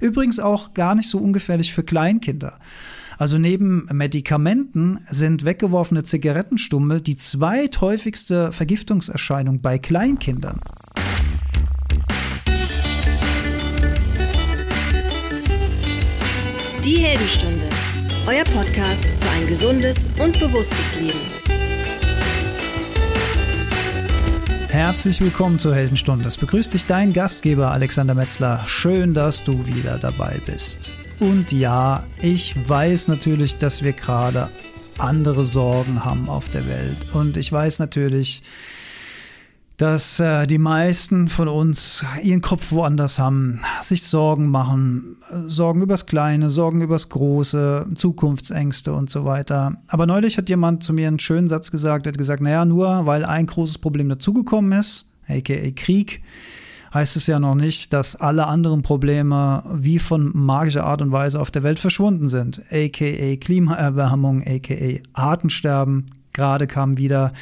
Übrigens auch gar nicht so ungefährlich für Kleinkinder. Also neben Medikamenten sind weggeworfene Zigarettenstummel die zweithäufigste Vergiftungserscheinung bei Kleinkindern. Die Heldenstunde, euer Podcast für ein gesundes und bewusstes Leben. Herzlich willkommen zur Heldenstunde. Es begrüßt dich dein Gastgeber Alexander Metzler. Schön, dass du wieder dabei bist. Und ja, ich weiß natürlich, dass wir gerade andere Sorgen haben auf der Welt. Und ich weiß natürlich, dass äh, die meisten von uns ihren Kopf woanders haben, sich Sorgen machen, Sorgen übers Kleine, Sorgen übers Große, Zukunftsängste und so weiter. Aber neulich hat jemand zu mir einen schönen Satz gesagt, er hat gesagt, naja, nur weil ein großes Problem dazugekommen ist, aka Krieg, heißt es ja noch nicht, dass alle anderen Probleme wie von magischer Art und Weise auf der Welt verschwunden sind, aka Klimaerwärmung, aka Artensterben, Gerade kamen wieder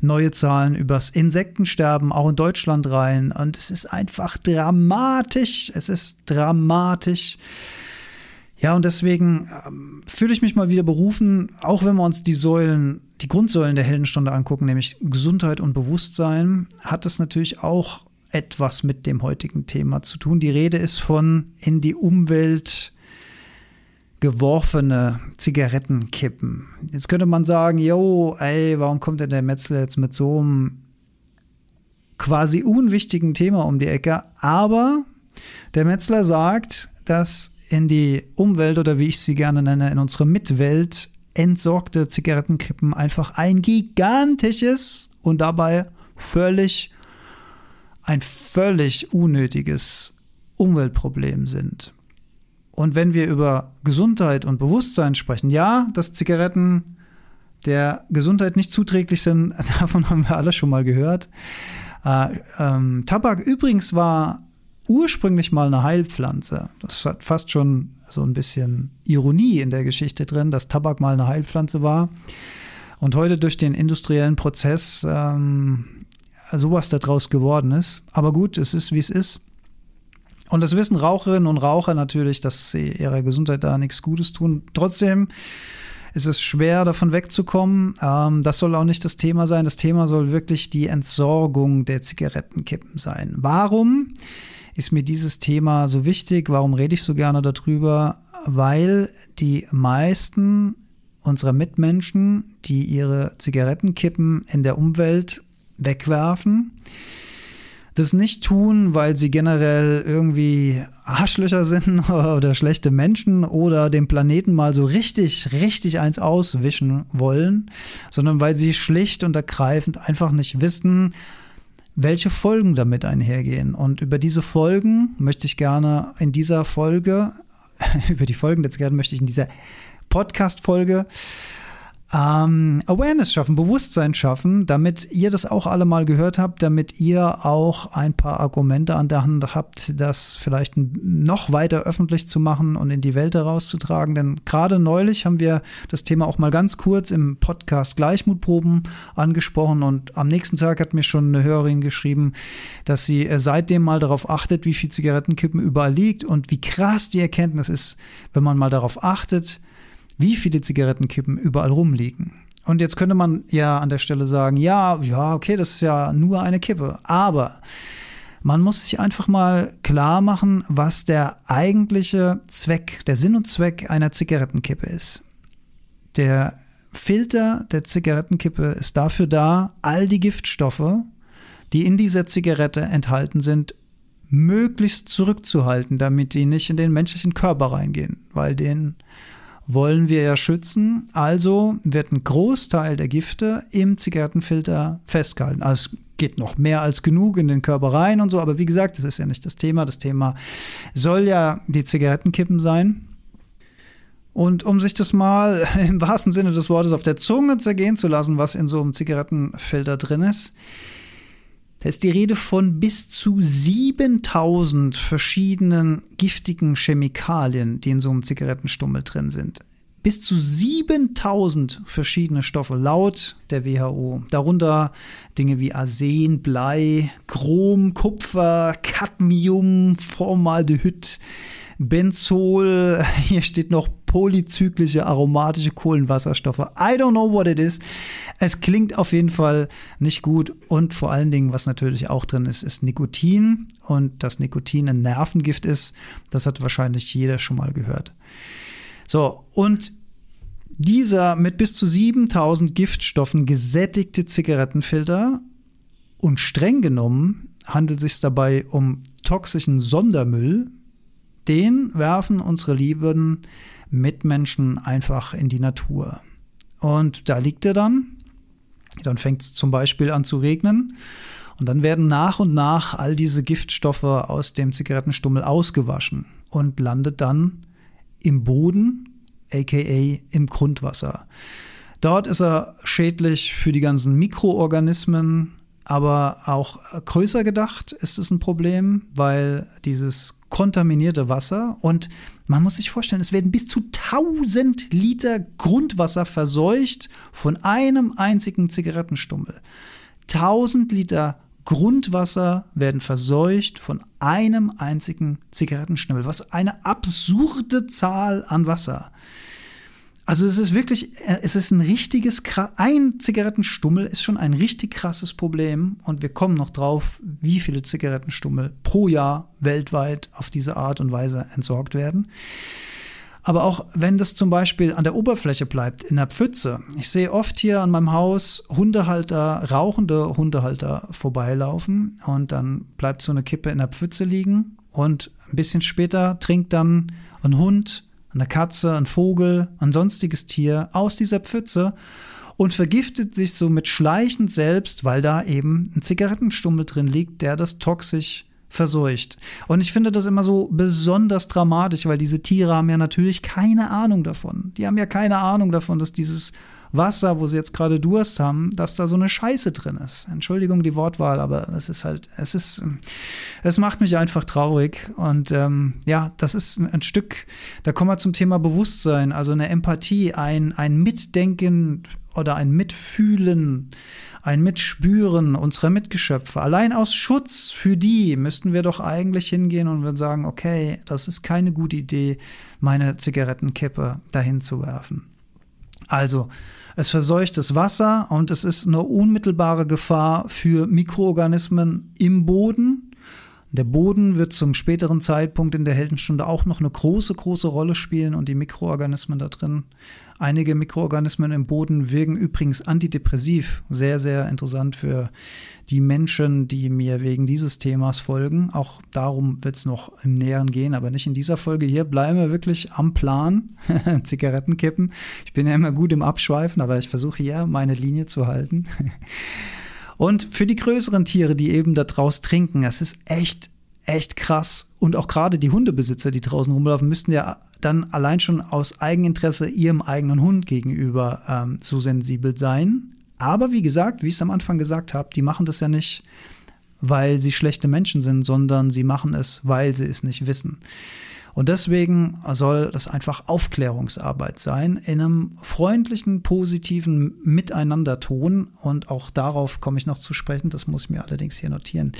neue Zahlen übers Insektensterben auch in Deutschland rein. Und es ist einfach dramatisch. Es ist dramatisch. Ja, und deswegen ähm, fühle ich mich mal wieder berufen, auch wenn wir uns die Säulen, die Grundsäulen der Heldenstunde angucken, nämlich Gesundheit und Bewusstsein, hat es natürlich auch etwas mit dem heutigen Thema zu tun. Die Rede ist von in die Umwelt geworfene Zigarettenkippen. Jetzt könnte man sagen, yo, ey, warum kommt denn der Metzler jetzt mit so einem quasi unwichtigen Thema um die Ecke? Aber der Metzler sagt, dass in die Umwelt oder wie ich sie gerne nenne, in unsere Mitwelt entsorgte Zigarettenkippen einfach ein gigantisches und dabei völlig ein völlig unnötiges Umweltproblem sind. Und wenn wir über Gesundheit und Bewusstsein sprechen, ja, dass Zigaretten der Gesundheit nicht zuträglich sind, davon haben wir alle schon mal gehört. Äh, ähm, Tabak übrigens war ursprünglich mal eine Heilpflanze. Das hat fast schon so ein bisschen Ironie in der Geschichte drin, dass Tabak mal eine Heilpflanze war. Und heute durch den industriellen Prozess ähm, sowas daraus geworden ist. Aber gut, es ist, wie es ist. Und das wissen Raucherinnen und Raucher natürlich, dass sie ihrer Gesundheit da nichts Gutes tun. Trotzdem ist es schwer, davon wegzukommen. Ähm, das soll auch nicht das Thema sein. Das Thema soll wirklich die Entsorgung der Zigarettenkippen sein. Warum ist mir dieses Thema so wichtig? Warum rede ich so gerne darüber? Weil die meisten unserer Mitmenschen, die ihre Zigarettenkippen in der Umwelt wegwerfen, das nicht tun, weil sie generell irgendwie Arschlöcher sind oder schlechte Menschen oder dem Planeten mal so richtig, richtig eins auswischen wollen, sondern weil sie schlicht und ergreifend einfach nicht wissen, welche Folgen damit einhergehen. Und über diese Folgen möchte ich gerne in dieser Folge, über die Folgen der Zigaretten möchte ich in dieser Podcast-Folge ähm, Awareness schaffen, Bewusstsein schaffen, damit ihr das auch alle mal gehört habt, damit ihr auch ein paar Argumente an der Hand habt, das vielleicht noch weiter öffentlich zu machen und in die Welt herauszutragen. Denn gerade neulich haben wir das Thema auch mal ganz kurz im Podcast Gleichmutproben angesprochen und am nächsten Tag hat mir schon eine Hörerin geschrieben, dass sie äh, seitdem mal darauf achtet, wie viel Zigarettenkippen überall liegt und wie krass die Erkenntnis ist, wenn man mal darauf achtet, wie viele Zigarettenkippen überall rumliegen. Und jetzt könnte man ja an der Stelle sagen, ja, ja, okay, das ist ja nur eine Kippe. Aber man muss sich einfach mal klar machen, was der eigentliche Zweck, der Sinn und Zweck einer Zigarettenkippe ist. Der Filter der Zigarettenkippe ist dafür da, all die Giftstoffe, die in dieser Zigarette enthalten sind, möglichst zurückzuhalten, damit die nicht in den menschlichen Körper reingehen, weil den wollen wir ja schützen. Also wird ein Großteil der Gifte im Zigarettenfilter festgehalten. Also es geht noch mehr als genug in den Körper rein und so, aber wie gesagt, das ist ja nicht das Thema. Das Thema soll ja die Zigarettenkippen sein. Und um sich das mal im wahrsten Sinne des Wortes auf der Zunge zergehen zu lassen, was in so einem Zigarettenfilter drin ist, da ist die Rede von bis zu 7000 verschiedenen giftigen Chemikalien, die in so einem Zigarettenstummel drin sind. Bis zu 7000 verschiedene Stoffe laut der WHO. Darunter Dinge wie Arsen, Blei, Chrom, Kupfer, Cadmium, Formaldehyd, Benzol, hier steht noch polyzyklische aromatische Kohlenwasserstoffe. I don't know what it is. Es klingt auf jeden Fall nicht gut und vor allen Dingen, was natürlich auch drin ist, ist Nikotin und dass Nikotin ein Nervengift ist, das hat wahrscheinlich jeder schon mal gehört. So, und dieser mit bis zu 7000 Giftstoffen gesättigte Zigarettenfilter und streng genommen handelt es sich dabei um toxischen Sondermüll, den werfen unsere lieben Mitmenschen einfach in die Natur. Und da liegt er dann. Dann fängt es zum Beispiel an zu regnen. Und dann werden nach und nach all diese Giftstoffe aus dem Zigarettenstummel ausgewaschen und landet dann im Boden, aka im Grundwasser. Dort ist er schädlich für die ganzen Mikroorganismen, aber auch größer gedacht ist es ein Problem, weil dieses kontaminierte Wasser und man muss sich vorstellen, es werden bis zu 1000 Liter Grundwasser verseucht von einem einzigen Zigarettenstummel. 1000 Liter Grundwasser werden verseucht von einem einzigen Zigarettenstummel. Was eine absurde Zahl an Wasser. Also es ist wirklich, äh, es ist ein richtiges, ein Zigarettenstummel ist schon ein richtig krasses Problem und wir kommen noch drauf, wie viele Zigarettenstummel pro Jahr weltweit auf diese Art und Weise entsorgt werden. Aber auch wenn das zum Beispiel an der Oberfläche bleibt, in der Pfütze. Ich sehe oft hier an meinem Haus Hundehalter, rauchende Hundehalter vorbeilaufen und dann bleibt so eine Kippe in der Pfütze liegen und ein bisschen später trinkt dann ein Hund eine Katze, ein Vogel, ein sonstiges Tier aus dieser Pfütze und vergiftet sich somit schleichend selbst, weil da eben ein Zigarettenstummel drin liegt, der das toxisch verseucht. Und ich finde das immer so besonders dramatisch, weil diese Tiere haben ja natürlich keine Ahnung davon. Die haben ja keine Ahnung davon, dass dieses Wasser, wo sie jetzt gerade Durst haben, dass da so eine Scheiße drin ist. Entschuldigung die Wortwahl, aber es ist halt, es ist, es macht mich einfach traurig. Und ähm, ja, das ist ein Stück, da kommen wir zum Thema Bewusstsein, also eine Empathie, ein, ein Mitdenken oder ein Mitfühlen, ein Mitspüren unserer Mitgeschöpfe. Allein aus Schutz für die müssten wir doch eigentlich hingehen und würden sagen, okay, das ist keine gute Idee, meine Zigarettenkippe dahin zu werfen. Also, es verseucht das Wasser und es ist eine unmittelbare Gefahr für Mikroorganismen im Boden. Der Boden wird zum späteren Zeitpunkt in der Heldenstunde auch noch eine große, große Rolle spielen und die Mikroorganismen da drin Einige Mikroorganismen im Boden wirken übrigens antidepressiv. Sehr, sehr interessant für die Menschen, die mir wegen dieses Themas folgen. Auch darum wird es noch im Näheren gehen, aber nicht in dieser Folge. Hier bleiben wir wirklich am Plan. Zigarettenkippen. Ich bin ja immer gut im Abschweifen, aber ich versuche hier meine Linie zu halten. Und für die größeren Tiere, die eben da draus trinken, es ist echt echt krass. Und auch gerade die Hundebesitzer, die draußen rumlaufen, müssten ja dann allein schon aus Eigeninteresse ihrem eigenen Hund gegenüber ähm, so sensibel sein. Aber wie gesagt, wie ich es am Anfang gesagt habe, die machen das ja nicht, weil sie schlechte Menschen sind, sondern sie machen es, weil sie es nicht wissen. Und deswegen soll das einfach Aufklärungsarbeit sein, in einem freundlichen, positiven Miteinanderton. Und auch darauf komme ich noch zu sprechen, das muss ich mir allerdings hier notieren.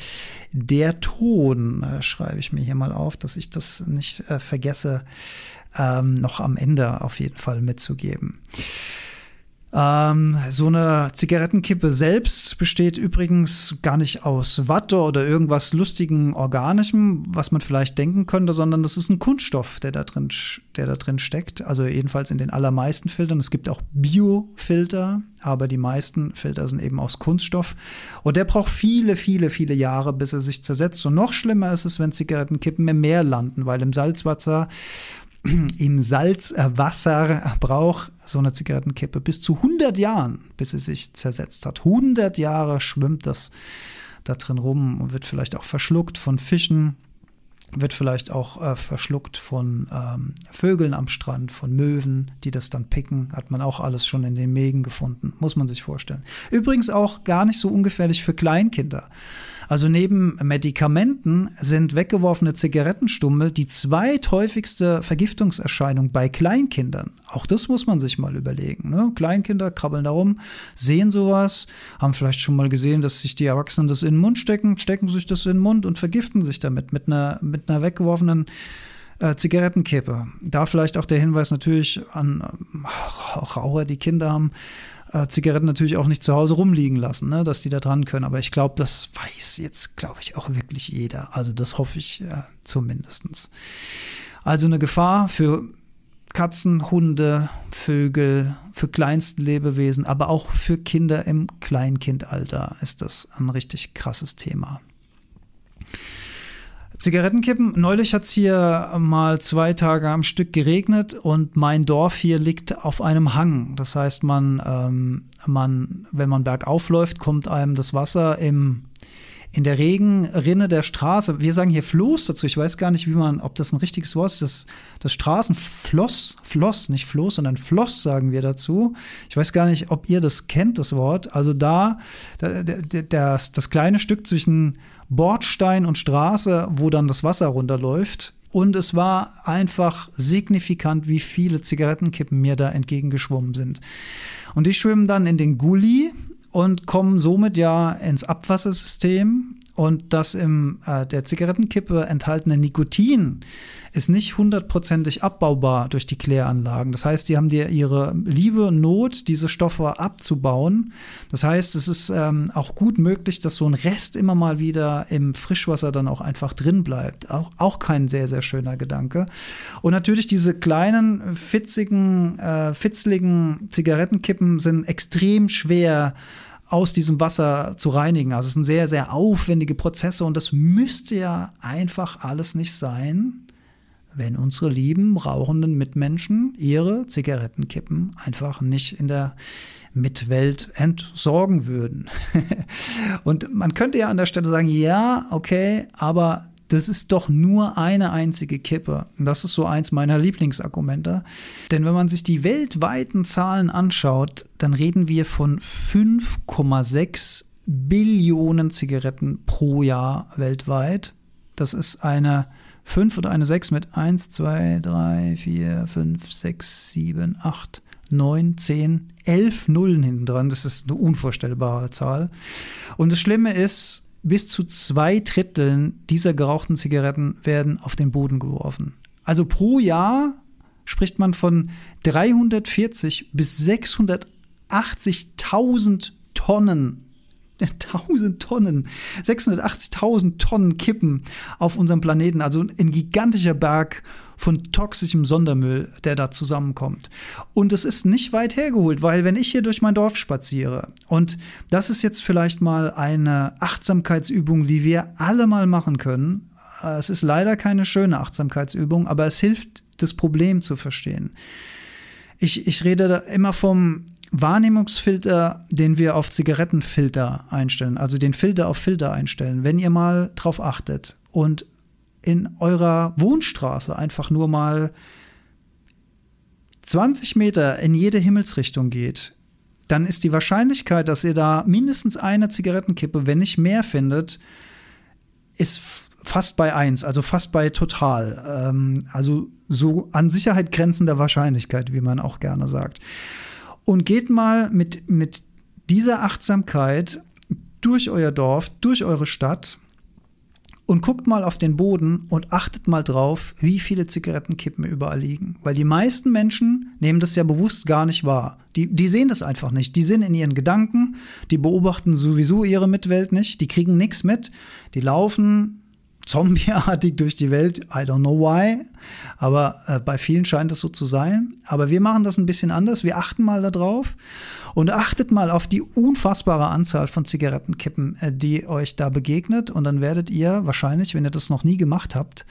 Der Ton äh, schreibe ich mir hier mal auf, dass ich das nicht äh, vergesse, ähm, noch am Ende auf jeden Fall mitzugeben. Ähm, so eine Zigarettenkippe selbst besteht übrigens gar nicht aus Watte oder irgendwas lustigen Organischem, was man vielleicht denken könnte, sondern das ist ein Kunststoff, der da drin, der da drin steckt. Also jedenfalls in den allermeisten Filtern. Es gibt auch Biofilter, aber die meisten Filter sind eben aus Kunststoff. Und der braucht viele, viele, viele Jahre, bis er sich zersetzt. Und noch schlimmer ist es, wenn Zigarettenkippen im Meer landen, weil im Salzwasser im Salzwasser braucht so eine Zigarettenkippe bis zu 100 Jahren, bis sie sich zersetzt hat. 100 Jahre schwimmt das da drin rum und wird vielleicht auch verschluckt von Fischen, wird vielleicht auch äh, verschluckt von ähm, Vögeln am Strand, von Möwen, die das dann picken. Hat man auch alles schon in den Mägen gefunden, muss man sich vorstellen. Übrigens auch gar nicht so ungefährlich für Kleinkinder. Also neben Medikamenten sind weggeworfene Zigarettenstummel die zweithäufigste Vergiftungserscheinung bei Kleinkindern. Auch das muss man sich mal überlegen. Ne? Kleinkinder krabbeln da rum, sehen sowas, haben vielleicht schon mal gesehen, dass sich die Erwachsenen das in den Mund stecken, stecken sich das in den Mund und vergiften sich damit mit einer, mit einer weggeworfenen Äh, Zigarettenkippe. Da vielleicht auch der Hinweis natürlich an äh, Raucher, die Kinder haben, äh, Zigaretten natürlich auch nicht zu Hause rumliegen lassen, ne, dass die da dran können. Aber ich glaube, das weiß jetzt, glaube ich, auch wirklich jeder. Also das hoffe ich äh, zumindest. Also eine Gefahr für Katzen, Hunde, Vögel, für kleinste Lebewesen, aber auch für Kinder im Kleinkindalter ist das ein richtig krasses Thema. Zigarettenkippen. Neulich hat es hier mal zwei Tage am Stück geregnet und mein Dorf hier liegt auf einem Hang. Das heißt, man, ähm, man, wenn man bergauf läuft, kommt einem das Wasser im in der Regenrinne der Straße, wir sagen hier Floß dazu, ich weiß gar nicht, wie man, ob das ein richtiges Wort ist, das, das Straßenfloss, Floss, nicht Floß, sondern Floss sagen wir dazu. Ich weiß gar nicht, ob ihr das kennt, das Wort. Also da, da das, das kleine Stück zwischen Bordstein und Straße, wo dann das Wasser runterläuft. Und es war einfach signifikant, wie viele Zigarettenkippen mir da entgegengeschwommen sind. Und die schwimmen dann in den Gully, und kommen somit ja ins Abwassersystem. Und das im äh, der Zigarettenkippe enthaltene Nikotin ist nicht hundertprozentig abbaubar durch die Kläranlagen. Das heißt, die haben dir ihre Liebe Not, diese Stoffe abzubauen. Das heißt, es ist ähm, auch gut möglich, dass so ein Rest immer mal wieder im Frischwasser dann auch einfach drin bleibt. Auch, auch kein sehr, sehr schöner Gedanke. Und natürlich diese kleinen, fitzigen, äh, fitzligen Zigarettenkippen sind extrem schwer aus diesem Wasser zu reinigen. Also es sind sehr, sehr aufwendige Prozesse und das müsste ja einfach alles nicht sein, wenn unsere lieben rauchenden Mitmenschen ihre Zigarettenkippen einfach nicht in der Mitwelt entsorgen würden. und man könnte ja an der Stelle sagen, ja, okay, aber das ist doch nur eine einzige Kippe. Und das ist so eins meiner Lieblingsargumente. Denn wenn man sich die weltweiten Zahlen anschaut, dann reden wir von 5,6 Billionen Zigaretten pro Jahr weltweit. Das ist eine 5 oder eine 6 mit 1, 2, 3, 4, 5, 6, 7, 8, 9, 10, 11 Nullen hinten dran. Das ist eine unvorstellbare Zahl. Und das Schlimme ist, bis zu zwei Dritteln dieser gerauchten Zigaretten werden auf den Boden geworfen. Also pro Jahr spricht man von 340 bis 680.000 Tonnen 1000 Tonnen, 680.000 Tonnen Kippen auf unserem Planeten, also ein gigantischer Berg von toxischem Sondermüll, der da zusammenkommt. Und es ist nicht weit hergeholt, weil wenn ich hier durch mein Dorf spaziere, und das ist jetzt vielleicht mal eine Achtsamkeitsübung, die wir alle mal machen können. Äh, es ist leider keine schöne Achtsamkeitsübung, aber es hilft, das Problem zu verstehen. Ich, ich rede da immer vom Wahrnehmungsfilter, den wir auf Zigarettenfilter einstellen, also den Filter auf Filter einstellen. Wenn ihr mal drauf achtet und in eurer Wohnstraße einfach nur mal 20 Meter in jede Himmelsrichtung geht, dann ist die Wahrscheinlichkeit, dass ihr da mindestens eine Zigarettenkippe, wenn nicht mehr findet, ist fast bei 1, also fast bei total. Ähm, also so an Sicherheit grenzender Wahrscheinlichkeit, wie man auch gerne sagt. Und geht mal mit, mit dieser Achtsamkeit durch euer Dorf, durch eure Stadt und guckt mal auf den Boden und achtet mal drauf, wie viele Zigarettenkippen überall liegen. Weil die meisten Menschen nehmen das ja bewusst gar nicht wahr. Die, die sehen das einfach nicht. Die sind in ihren Gedanken, die beobachten sowieso ihre Mitwelt nicht, die kriegen nichts mit, die laufen zombieartig durch die Welt. I don't know why. Aber äh, bei vielen scheint es so zu sein. Aber wir machen das ein bisschen anders. Wir achten mal darauf und achtet mal auf die unfassbare Anzahl von Zigarettenkippen, äh, die euch da begegnet. Und dann werdet ihr wahrscheinlich, wenn ihr das noch nie gemacht habt,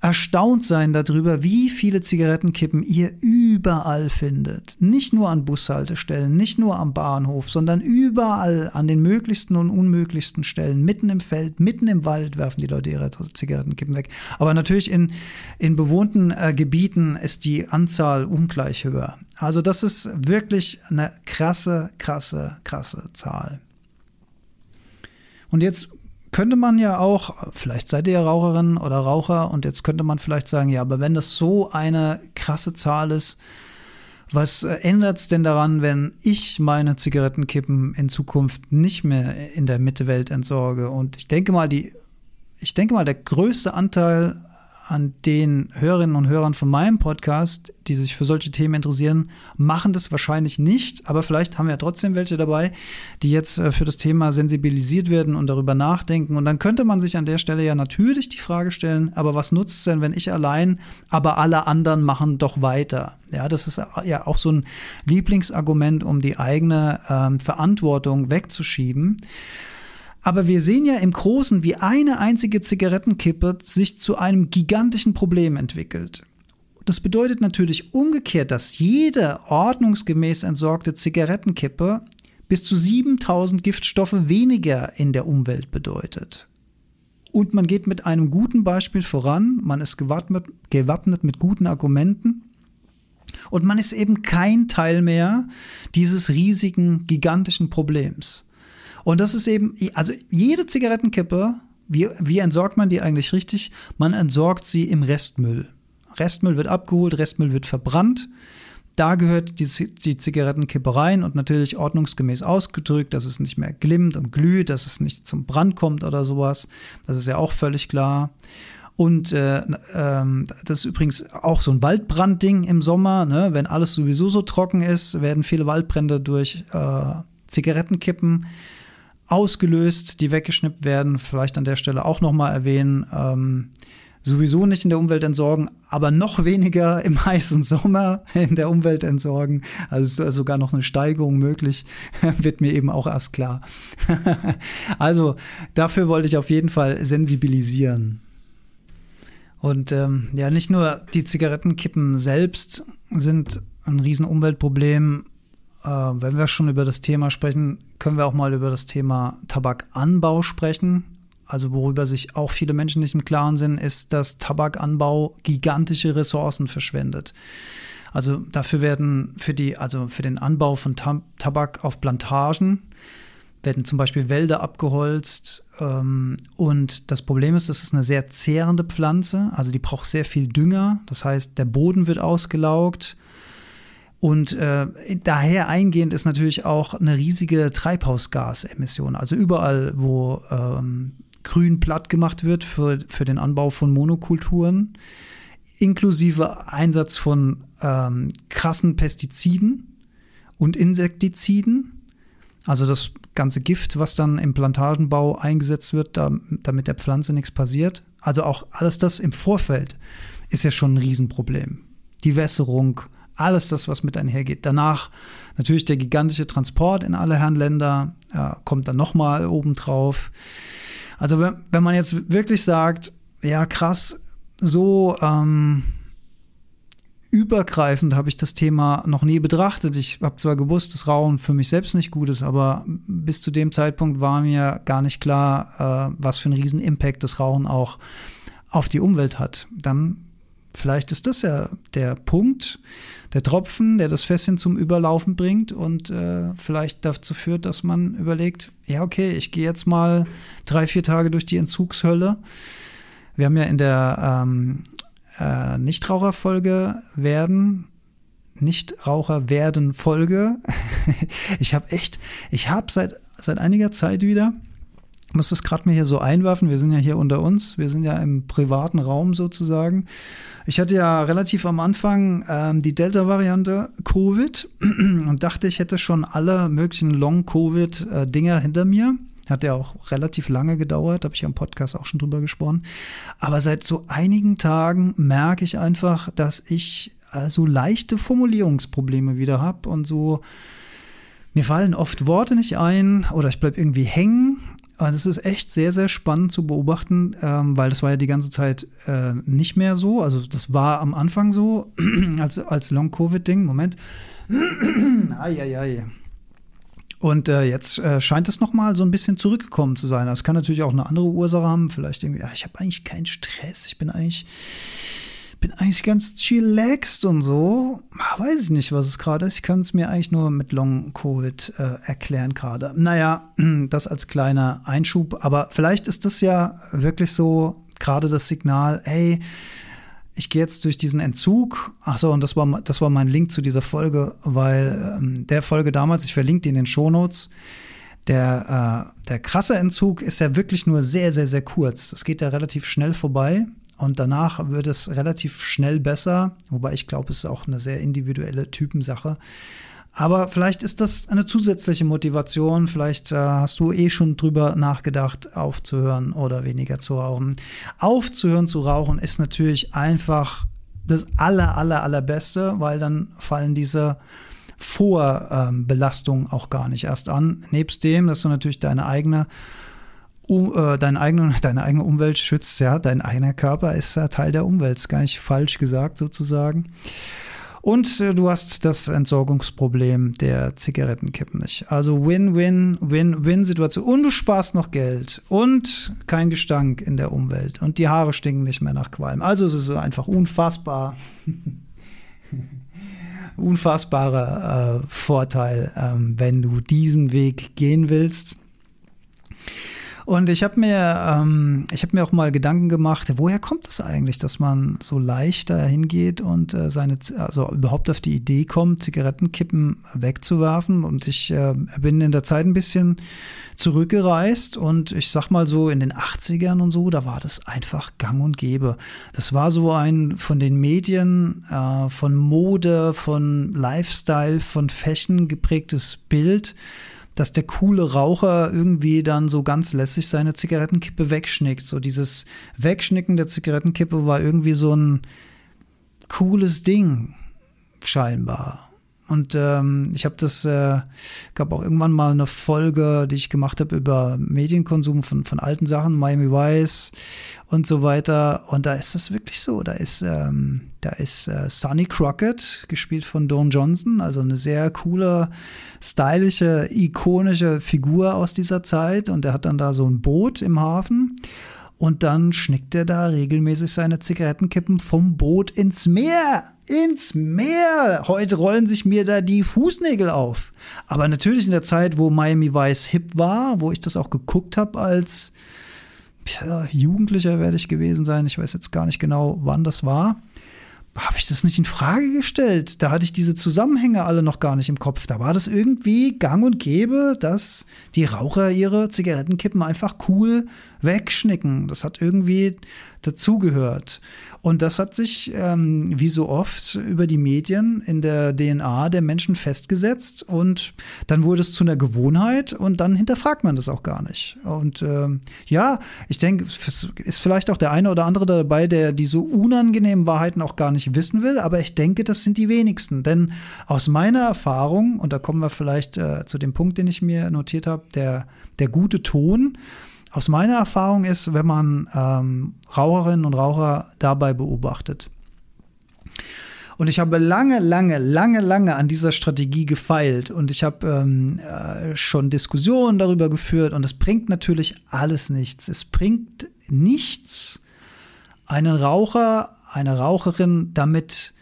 erstaunt sein darüber, wie viele Zigarettenkippen ihr überall findet. Nicht nur an Bushaltestellen, nicht nur am Bahnhof, sondern überall an den möglichsten und unmöglichsten Stellen, mitten im Feld, mitten im Wald werfen die Leute ihre Zigarettenkippen weg. Aber natürlich in, in bewohnten äh, Gebieten ist die Anzahl ungleich höher. Also das ist wirklich eine krasse, krasse, krasse Zahl. Und jetzt könnte man ja auch, vielleicht seid ihr Raucherin oder Raucher und jetzt könnte man vielleicht sagen, ja, aber wenn das so eine krasse Zahl ist, was ändert es denn daran, wenn ich meine Zigarettenkippen in Zukunft nicht mehr in der Mittewelt entsorge? Und ich denke mal, die, ich denke mal, der größte Anteil an den Hörerinnen und Hörern von meinem Podcast, die sich für solche Themen interessieren, machen das wahrscheinlich nicht, aber vielleicht haben wir ja trotzdem welche dabei, die jetzt äh, für das Thema sensibilisiert werden und darüber nachdenken. Und dann könnte man sich an der Stelle ja natürlich die Frage stellen, aber was nutzt es denn, wenn ich allein, aber alle anderen machen doch weiter? Ja, das ist ja auch so ein Lieblingsargument, um die eigene ähm, Verantwortung wegzuschieben. Aber wir sehen ja im Großen, wie eine einzige Zigarettenkippe sich zu einem gigantischen Problem entwickelt. Das bedeutet natürlich umgekehrt, dass jede ordnungsgemäß entsorgte Zigarettenkippe bis zu 7000 Giftstoffe weniger in der Umwelt bedeutet. Und man geht mit einem guten Beispiel voran, man ist gewappnet, gewappnet mit guten Argumenten und man ist eben kein Teil mehr dieses riesigen, gigantischen Problems. Und das ist eben, also jede Zigarettenkippe, wie, wie entsorgt man die eigentlich richtig? Man entsorgt sie im Restmüll. Restmüll wird abgeholt, Restmüll wird verbrannt. Da gehört die, die Zigarettenkippe rein und natürlich ordnungsgemäß ausgedrückt, dass es nicht mehr glimmt und glüht, dass es nicht zum Brand kommt oder sowas. Das ist ja auch völlig klar. Und äh, ähm, das ist übrigens auch so ein Waldbrandding im Sommer. Ne? Wenn alles sowieso so trocken ist, werden viele Waldbrände durch äh, Zigarettenkippen ausgelöst, die weggeschnippt werden. Vielleicht an der Stelle auch nochmal erwähnen. Ähm, sowieso nicht in der Umwelt entsorgen, aber noch weniger im heißen Sommer in der Umwelt entsorgen. Also ist sogar noch eine Steigerung möglich, wird mir eben auch erst klar. also dafür wollte ich auf jeden Fall sensibilisieren. Und ähm, ja, nicht nur die Zigarettenkippen selbst sind ein riesen Umweltproblem, äh, wenn wir schon über das Thema sprechen, können wir auch mal über das Thema Tabakanbau sprechen. Also worüber sich auch viele Menschen nicht im Klaren sind, ist, dass Tabakanbau gigantische Ressourcen verschwendet. Also dafür werden für die, also für den Anbau von Tabak auf Plantagen werden zum Beispiel Wälder abgeholzt. Ähm, und das Problem ist, das ist eine sehr zehrende Pflanze, also die braucht sehr viel Dünger. Das heißt, der Boden wird ausgelaugt. Und äh, daher eingehend ist natürlich auch eine riesige Treibhausgasemission. Also überall, wo ähm, grün platt gemacht wird für, für den Anbau von Monokulturen, inklusive Einsatz von ähm, krassen Pestiziden und Insektiziden. Also das ganze Gift, was dann im Plantagenbau eingesetzt wird, damit der Pflanze nichts passiert. Also auch alles das im Vorfeld ist ja schon ein Riesenproblem. Die Wässerung, alles das, was mit einhergeht. Danach natürlich der gigantische Transport in alle Herren Länder, äh, kommt dann nochmal obendrauf. Also wenn, wenn man jetzt wirklich sagt, ja krass, so ähm, übergreifend habe ich das Thema noch nie betrachtet. Ich habe zwar gewusst, dass Rauchen für mich selbst nicht gut ist, aber bis zu dem Zeitpunkt war mir gar nicht klar, äh, was für einen riesen Impact das Rauchen auch auf die Umwelt hat. Dann vielleicht ist das ja der Punkt, der Tropfen, der das Fässchen zum Überlaufen bringt und äh, vielleicht dazu führt, dass man überlegt, ja, okay, ich gehe jetzt mal drei, vier Tage durch die Entzugshölle. Wir haben ja in der ähm, äh, Nichtraucherfolge werden, Nichtraucher werden Folge. ich habe echt, ich habe seit, seit einiger Zeit wieder muss das gerade mir hier so einwerfen. Wir sind ja hier unter uns. Wir sind ja im privaten Raum sozusagen. Ich hatte ja relativ am Anfang ähm, die Delta-Variante Covid und dachte, ich hätte schon alle möglichen Long-Covid-Dinger hinter mir. Hat ja auch relativ lange gedauert, habe ich ja im Podcast auch schon drüber gesprochen. Aber seit so einigen Tagen merke ich einfach, dass ich äh, so leichte Formulierungsprobleme wieder habe und so mir fallen oft Worte nicht ein oder ich bleibe irgendwie hängen das ist echt sehr, sehr spannend zu beobachten, ähm, weil das war ja die ganze Zeit äh, nicht mehr so. Also das war am Anfang so, als, als Long-Covid-Ding. Moment. Eieiei. Und äh, jetzt äh, scheint es nochmal so ein bisschen zurückgekommen zu sein. Das kann natürlich auch eine andere Ursache haben. Vielleicht irgendwie, ja, ich habe eigentlich keinen Stress. Ich bin eigentlich bin eigentlich ganz chillaxed und so. Weiß ich nicht, was es gerade ist. Ich kann es mir eigentlich nur mit Long-Covid äh, erklären gerade. Naja, das als kleiner Einschub. Aber vielleicht ist das ja wirklich so gerade das Signal, ey, ich gehe jetzt durch diesen Entzug. Achso, und das war, das war mein Link zu dieser Folge, weil ähm, der Folge damals, ich verlinke die in den Shownotes, der, äh, der krasse Entzug ist ja wirklich nur sehr, sehr, sehr kurz. Das geht ja relativ schnell vorbei. Und danach wird es relativ schnell besser, wobei ich glaube, es ist auch eine sehr individuelle Typensache. Aber vielleicht ist das eine zusätzliche Motivation. Vielleicht äh, hast du eh schon drüber nachgedacht, aufzuhören oder weniger zu rauchen. Aufzuhören zu rauchen ist natürlich einfach das aller, aller, allerbeste, weil dann fallen diese Vorbelastungen ähm, auch gar nicht erst an. Nebst dem, dass du natürlich deine eigene um, äh, deine, eigene, deine eigene Umwelt schützt, ja, dein eigener Körper ist ja Teil der Umwelt, ist gar nicht falsch gesagt sozusagen. Und äh, du hast das Entsorgungsproblem der Zigarettenkippen nicht. Also Win-Win, Win-Win-Situation. Und du sparst noch Geld und kein Gestank in der Umwelt. Und die Haare stinken nicht mehr nach Qualm. Also es ist einfach unfassbar. unfassbarer äh, Vorteil, ähm, wenn du diesen Weg gehen willst. Und ich habe mir, ähm, ich mir auch mal Gedanken gemacht, woher kommt es eigentlich, dass man so leicht da hingeht und äh, seine, also überhaupt auf die Idee kommt, Zigarettenkippen wegzuwerfen. Und ich äh, bin in der Zeit ein bisschen zurückgereist und ich sag mal so in den 80ern und so, da war das einfach gang und gäbe. Das war so ein von den Medien, äh, von Mode, von Lifestyle, von Fashion geprägtes Bild dass der coole Raucher irgendwie dann so ganz lässig seine Zigarettenkippe wegschnickt. So dieses Wegschnicken der Zigarettenkippe war irgendwie so ein cooles Ding, scheinbar. Und ähm, ich habe das, äh, gab auch irgendwann mal eine Folge, die ich gemacht habe über Medienkonsum von, von alten Sachen, Miami Vice und so weiter. Und da ist das wirklich so. Da ist, ähm, da ist äh, Sonny Crockett, gespielt von Don Johnson, also eine sehr coole, stylische, ikonische Figur aus dieser Zeit. Und der hat dann da so ein Boot im Hafen. Und dann schnickt er da regelmäßig seine Zigarettenkippen vom Boot ins Meer ins Meer. Heute rollen sich mir da die Fußnägel auf. Aber natürlich in der Zeit, wo Miami Vice hip war, wo ich das auch geguckt habe als ja, Jugendlicher werde ich gewesen sein. Ich weiß jetzt gar nicht genau, wann das war habe ich das nicht in Frage gestellt. Da hatte ich diese Zusammenhänge alle noch gar nicht im Kopf. Da war das irgendwie gang und gäbe, dass die Raucher ihre Zigarettenkippen einfach cool wegschnicken. Das hat irgendwie dazugehört. Und das hat sich, ähm, wie so oft, über die Medien in der DNA der Menschen festgesetzt. Und dann wurde es zu einer Gewohnheit und dann hinterfragt man das auch gar nicht. Und ähm, ja, ich denke, es ist vielleicht auch der eine oder andere dabei, der diese unangenehmen Wahrheiten auch gar nicht wissen will. Aber ich denke, das sind die wenigsten. Denn aus meiner Erfahrung, und da kommen wir vielleicht äh, zu dem Punkt, den ich mir notiert habe, der, der gute Ton, aus meiner Erfahrung ist, wenn man ähm, Raucherinnen und Raucher dabei beobachtet. Und ich habe lange, lange, lange, lange an dieser Strategie gefeilt und ich habe ähm, äh, schon Diskussionen darüber geführt und es bringt natürlich alles nichts. Es bringt nichts, einen Raucher, eine Raucherin damit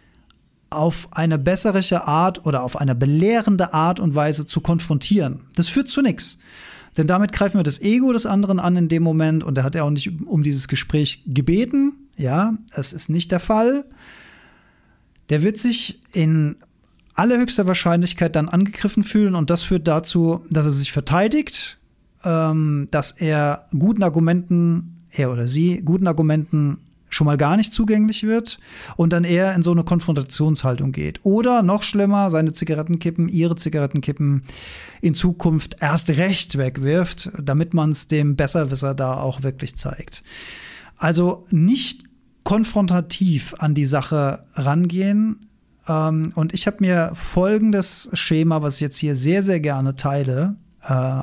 auf eine besserische Art oder auf eine belehrende Art und Weise zu konfrontieren. Das führt zu nichts. Denn damit greifen wir das Ego des anderen an in dem Moment und er hat ja auch nicht um dieses Gespräch gebeten. Ja, es ist nicht der Fall. Der wird sich in allerhöchster Wahrscheinlichkeit dann angegriffen fühlen und das führt dazu, dass er sich verteidigt, ähm, dass er guten Argumenten, er oder sie, guten Argumenten schon mal gar nicht zugänglich wird und dann eher in so eine Konfrontationshaltung geht. Oder noch schlimmer, seine Zigarettenkippen, ihre Zigarettenkippen in Zukunft erst recht wegwirft, damit man es dem Besserwisser da auch wirklich zeigt. Also nicht konfrontativ an die Sache rangehen. Ähm, und ich habe mir folgendes Schema, was ich jetzt hier sehr, sehr gerne teile, äh,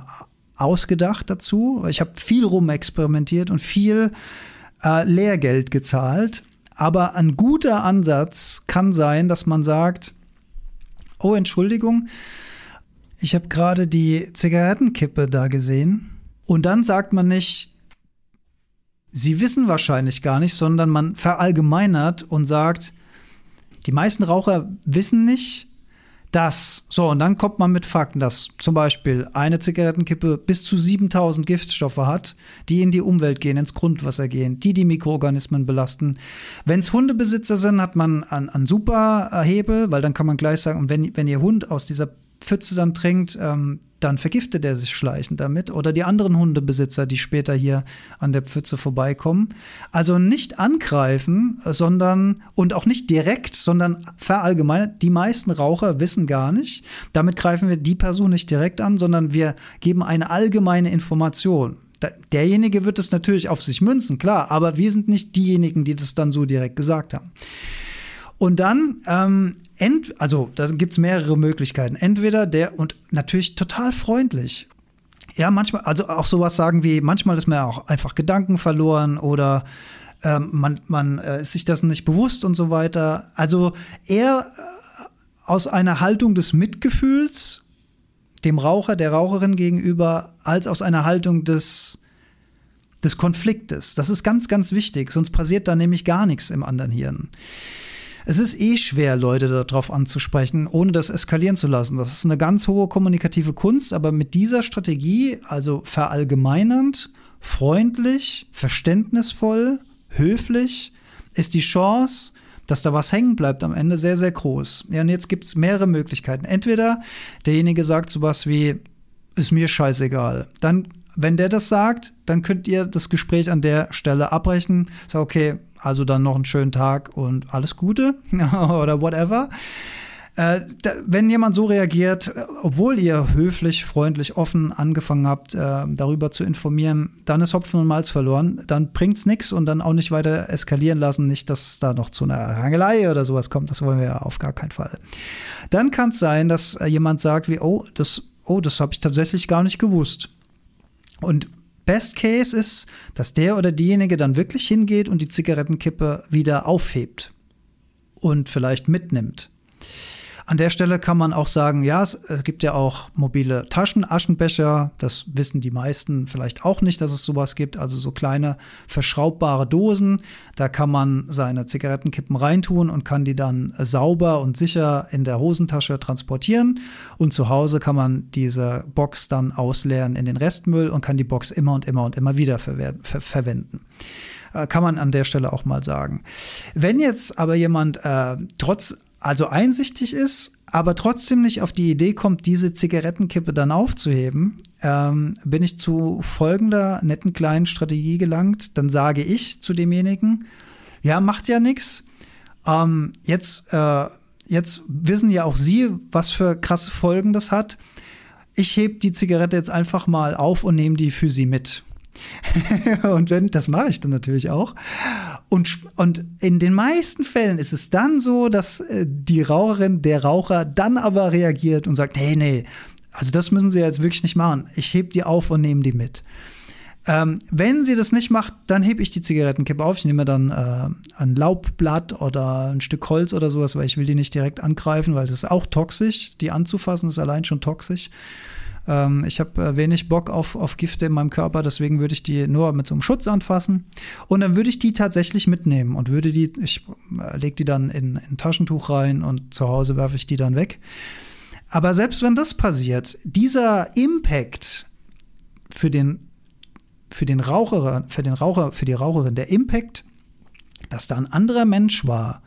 ausgedacht dazu. Ich habe viel rumexperimentiert und viel äh, Lehrgeld gezahlt. Aber ein guter Ansatz kann sein, dass man sagt, oh Entschuldigung, ich habe gerade die Zigarettenkippe da gesehen. Und dann sagt man nicht, Sie wissen wahrscheinlich gar nicht, sondern man verallgemeinert und sagt, die meisten Raucher wissen nicht, das. So, und dann kommt man mit Fakten, dass zum Beispiel eine Zigarettenkippe bis zu 7000 Giftstoffe hat, die in die Umwelt gehen, ins Grundwasser gehen, die die Mikroorganismen belasten. Wenn es Hundebesitzer sind, hat man einen, einen super Hebel, weil dann kann man gleich sagen, wenn, wenn Ihr Hund aus dieser Pfütze dann trinkt, ähm, dann vergiftet er sich schleichend damit oder die anderen Hundebesitzer, die später hier an der Pfütze vorbeikommen. Also nicht angreifen, sondern und auch nicht direkt, sondern verallgemeinert. Die meisten Raucher wissen gar nicht. Damit greifen wir die Person nicht direkt an, sondern wir geben eine allgemeine Information. Derjenige wird es natürlich auf sich münzen, klar, aber wir sind nicht diejenigen, die das dann so direkt gesagt haben. Und dann, ähm, ent, also da gibt es mehrere Möglichkeiten. Entweder der und natürlich total freundlich. Ja, manchmal, also auch sowas sagen wie, manchmal ist man ja auch einfach Gedanken verloren oder ähm, man, man äh, ist sich das nicht bewusst und so weiter. Also eher äh, aus einer Haltung des Mitgefühls dem Raucher, der Raucherin gegenüber, als aus einer Haltung des, des Konfliktes. Das ist ganz, ganz wichtig, sonst passiert da nämlich gar nichts im anderen Hirn. Es ist eh schwer, Leute darauf anzusprechen, ohne das eskalieren zu lassen. Das ist eine ganz hohe kommunikative Kunst, aber mit dieser Strategie, also verallgemeinernd, freundlich, verständnisvoll, höflich, ist die Chance, dass da was hängen bleibt am Ende sehr, sehr groß. Ja, und jetzt gibt es mehrere Möglichkeiten. Entweder derjenige sagt sowas wie, ist mir scheißegal. Dann, wenn der das sagt, dann könnt ihr das Gespräch an der Stelle abbrechen. Sag, okay, also dann noch einen schönen Tag und alles Gute oder whatever. Äh, wenn jemand so reagiert, obwohl ihr höflich, freundlich, offen angefangen habt, äh, darüber zu informieren, dann ist Hopfen und Malz verloren. Dann bringt's nichts und dann auch nicht weiter eskalieren lassen. Nicht, dass da noch zu einer Rangelei oder sowas kommt. Das wollen wir ja auf gar keinen Fall. Dann kann es sein, dass jemand sagt wie, oh, das, oh, das habe ich tatsächlich gar nicht gewusst. Und Best Case ist, dass der oder diejenige dann wirklich hingeht und die Zigarettenkippe wieder aufhebt und vielleicht mitnimmt. An der Stelle kann man auch sagen, ja, es gibt ja auch mobile Taschenaschenbecher. Das wissen die meisten vielleicht auch nicht, dass es sowas gibt. Also so kleine verschraubbare Dosen. Da kann man seine Zigarettenkippen reintun und kann die dann sauber und sicher in der Hosentasche transportieren. Und zu Hause kann man diese Box dann ausleeren in den Restmüll und kann die Box immer und immer und immer wieder ver ver verwenden äh, kann man an der Stelle auch mal sagen. Wenn jetzt aber jemand äh, trotz also einsichtig ist, aber trotzdem nicht auf die Idee kommt, diese Zigarettenkippe dann aufzuheben, ähm, bin ich zu folgender netten kleinen Strategie gelangt. Dann sage ich zu demjenigen, ja, macht ja nichts. Ähm, jetzt, äh, jetzt wissen ja auch Sie, was für krasse Folgen das hat. Ich hebe die Zigarette jetzt einfach mal auf und nehme die für Sie mit. und wenn, das mache ich dann natürlich auch. Und, und in den meisten Fällen ist es dann so, dass äh, die Raucherin, der Raucher dann aber reagiert und sagt, hey, nee, also das müssen Sie jetzt wirklich nicht machen. Ich heb die auf und nehme die mit. Ähm, wenn sie das nicht macht, dann hebe ich die Zigarettenkippe auf. Ich nehme dann äh, ein Laubblatt oder ein Stück Holz oder sowas, weil ich will die nicht direkt angreifen, weil das ist auch toxisch. Die anzufassen ist allein schon toxisch. Ähm, ich habe äh, wenig Bock auf, auf Gifte in meinem Körper, deswegen würde ich die nur mit so einem Schutz anfassen. Und dann würde ich die tatsächlich mitnehmen und würde die, ich äh, lege die dann in, in ein Taschentuch rein und zu Hause werfe ich die dann weg. Aber selbst wenn das passiert, dieser Impact für den, für den Raucher, für den Raucher, für die Raucherin, der Impact, dass da ein anderer Mensch war,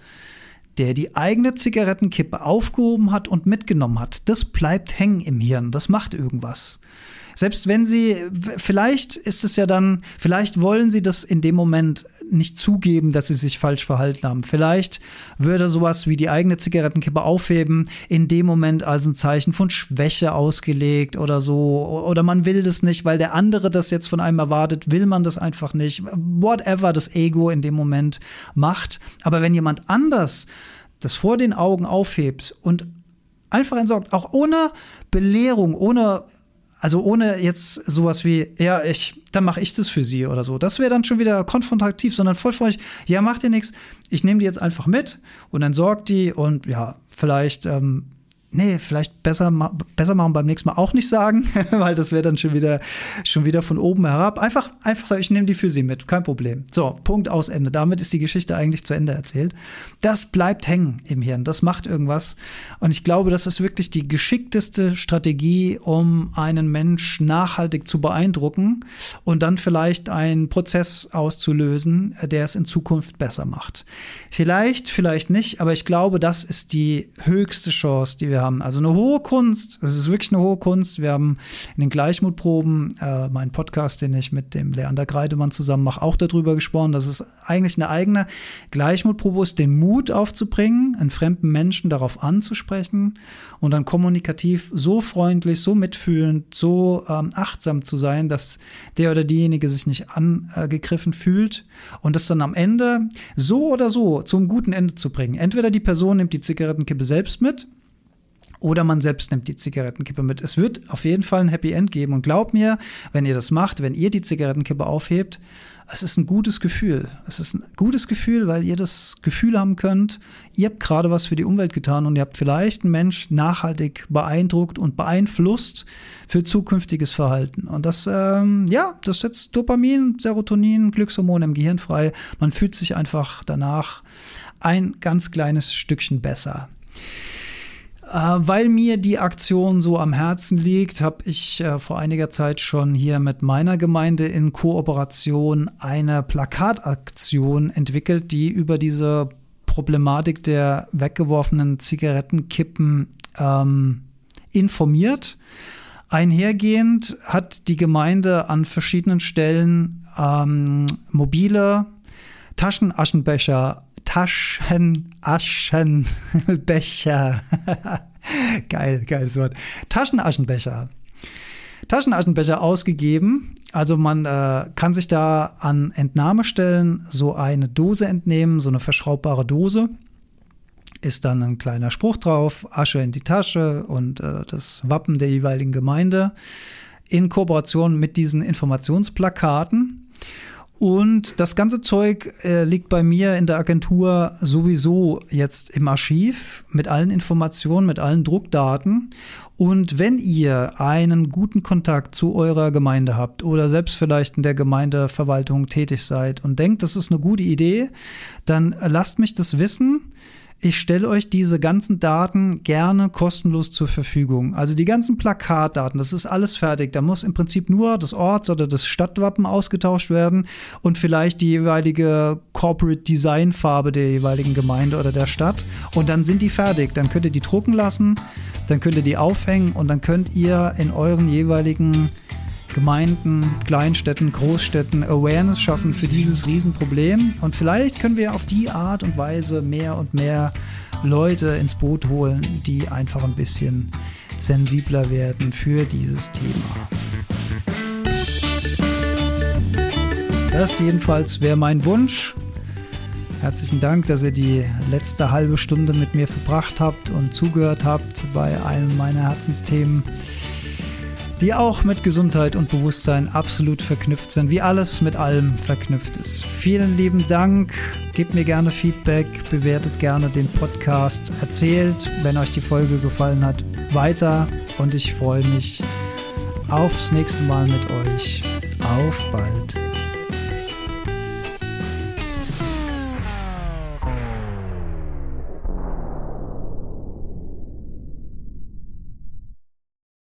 der die eigene Zigarettenkippe aufgehoben hat und mitgenommen hat, das bleibt hängen im Hirn, das macht irgendwas. Selbst wenn sie, vielleicht ist es ja dann, vielleicht wollen sie das in dem Moment nicht zugeben, dass sie sich falsch verhalten haben. Vielleicht würde sowas wie die eigene Zigarettenkippe aufheben, in dem Moment als ein Zeichen von Schwäche ausgelegt oder so. Oder man will das nicht, weil der andere das jetzt von einem erwartet, will man das einfach nicht. Whatever das Ego in dem Moment macht. Aber wenn jemand anders das vor den Augen aufhebt und einfach entsorgt, auch ohne Belehrung, ohne also ohne jetzt sowas wie, ja, ich, dann mache ich das für sie oder so. Das wäre dann schon wieder konfrontativ, sondern voll freundlich, ja, macht ihr nichts, ich nehme die jetzt einfach mit und entsorgt die und ja, vielleicht ähm, nee, vielleicht besser, besser machen beim nächsten Mal auch nicht sagen, weil das wäre dann schon wieder, schon wieder von oben herab. Einfach, einfach sagen, ich nehme die für Sie mit, kein Problem. So, Punkt aus Ende. Damit ist die Geschichte eigentlich zu Ende erzählt. Das bleibt hängen im Hirn, das macht irgendwas. Und ich glaube, das ist wirklich die geschickteste Strategie, um einen Mensch nachhaltig zu beeindrucken und dann vielleicht einen Prozess auszulösen, der es in Zukunft besser macht. Vielleicht, vielleicht nicht, aber ich glaube, das ist die höchste Chance, die wir wir haben. Also eine hohe Kunst. Es ist wirklich eine hohe Kunst. Wir haben in den Gleichmutproben, äh, meinen Podcast, den ich mit dem Leander Greidemann zusammen mache, auch darüber gesprochen, dass es eigentlich eine eigene Gleichmutprobe ist, den Mut aufzubringen, einen fremden Menschen darauf anzusprechen und dann kommunikativ so freundlich, so mitfühlend, so ähm, achtsam zu sein, dass der oder diejenige sich nicht angegriffen fühlt und das dann am Ende so oder so zum guten Ende zu bringen. Entweder die Person nimmt die Zigarettenkippe selbst mit oder man selbst nimmt die Zigarettenkippe mit. Es wird auf jeden Fall ein Happy End geben. Und glaubt mir, wenn ihr das macht, wenn ihr die Zigarettenkippe aufhebt, es ist ein gutes Gefühl. Es ist ein gutes Gefühl, weil ihr das Gefühl haben könnt, ihr habt gerade was für die Umwelt getan und ihr habt vielleicht einen Mensch nachhaltig beeindruckt und beeinflusst für zukünftiges Verhalten. Und das, ähm, ja, das setzt Dopamin, Serotonin, Glückshormone im Gehirn frei. Man fühlt sich einfach danach ein ganz kleines Stückchen besser. Äh, weil mir die Aktion so am Herzen liegt, habe ich äh, vor einiger Zeit schon hier mit meiner Gemeinde in Kooperation eine Plakataktion entwickelt, die über diese Problematik der weggeworfenen Zigarettenkippen ähm, informiert. Einhergehend hat die Gemeinde an verschiedenen Stellen ähm, mobile Taschenaschenbecher Taschenaschenbecher. Geil, geiles Wort. Taschenaschenbecher. Taschenaschenbecher ausgegeben. Also man äh, kann sich da an Entnahmestellen so eine Dose entnehmen, so eine verschraubbare Dose. Ist dann ein kleiner Spruch drauf, Asche in die Tasche und äh, das Wappen der jeweiligen Gemeinde in Kooperation mit diesen Informationsplakaten. Und das ganze Zeug äh, liegt bei mir in der Agentur sowieso jetzt im Archiv mit allen Informationen, mit allen Druckdaten. Und wenn ihr einen guten Kontakt zu eurer Gemeinde habt oder selbst vielleicht in der Gemeindeverwaltung tätig seid und denkt, das ist eine gute Idee, dann lasst mich das wissen. Ich stelle euch diese ganzen Daten gerne kostenlos zur Verfügung. Also die ganzen Plakatdaten, das ist alles fertig. Da muss im Prinzip nur das Orts- oder das Stadtwappen ausgetauscht werden und vielleicht die jeweilige Corporate Design Farbe der jeweiligen Gemeinde oder der Stadt. Und dann sind die fertig. Dann könnt ihr die drucken lassen, dann könnt ihr die aufhängen und dann könnt ihr in euren jeweiligen Gemeinden, Kleinstädten, Großstädten Awareness schaffen für dieses Riesenproblem. Und vielleicht können wir auf die Art und Weise mehr und mehr Leute ins Boot holen, die einfach ein bisschen sensibler werden für dieses Thema. Das jedenfalls wäre mein Wunsch. Herzlichen Dank, dass ihr die letzte halbe Stunde mit mir verbracht habt und zugehört habt bei einem meiner Herzensthemen die auch mit Gesundheit und Bewusstsein absolut verknüpft sind, wie alles mit allem verknüpft ist. Vielen lieben Dank, gebt mir gerne Feedback, bewertet gerne den Podcast, erzählt, wenn euch die Folge gefallen hat, weiter und ich freue mich aufs nächste Mal mit euch. Auf bald.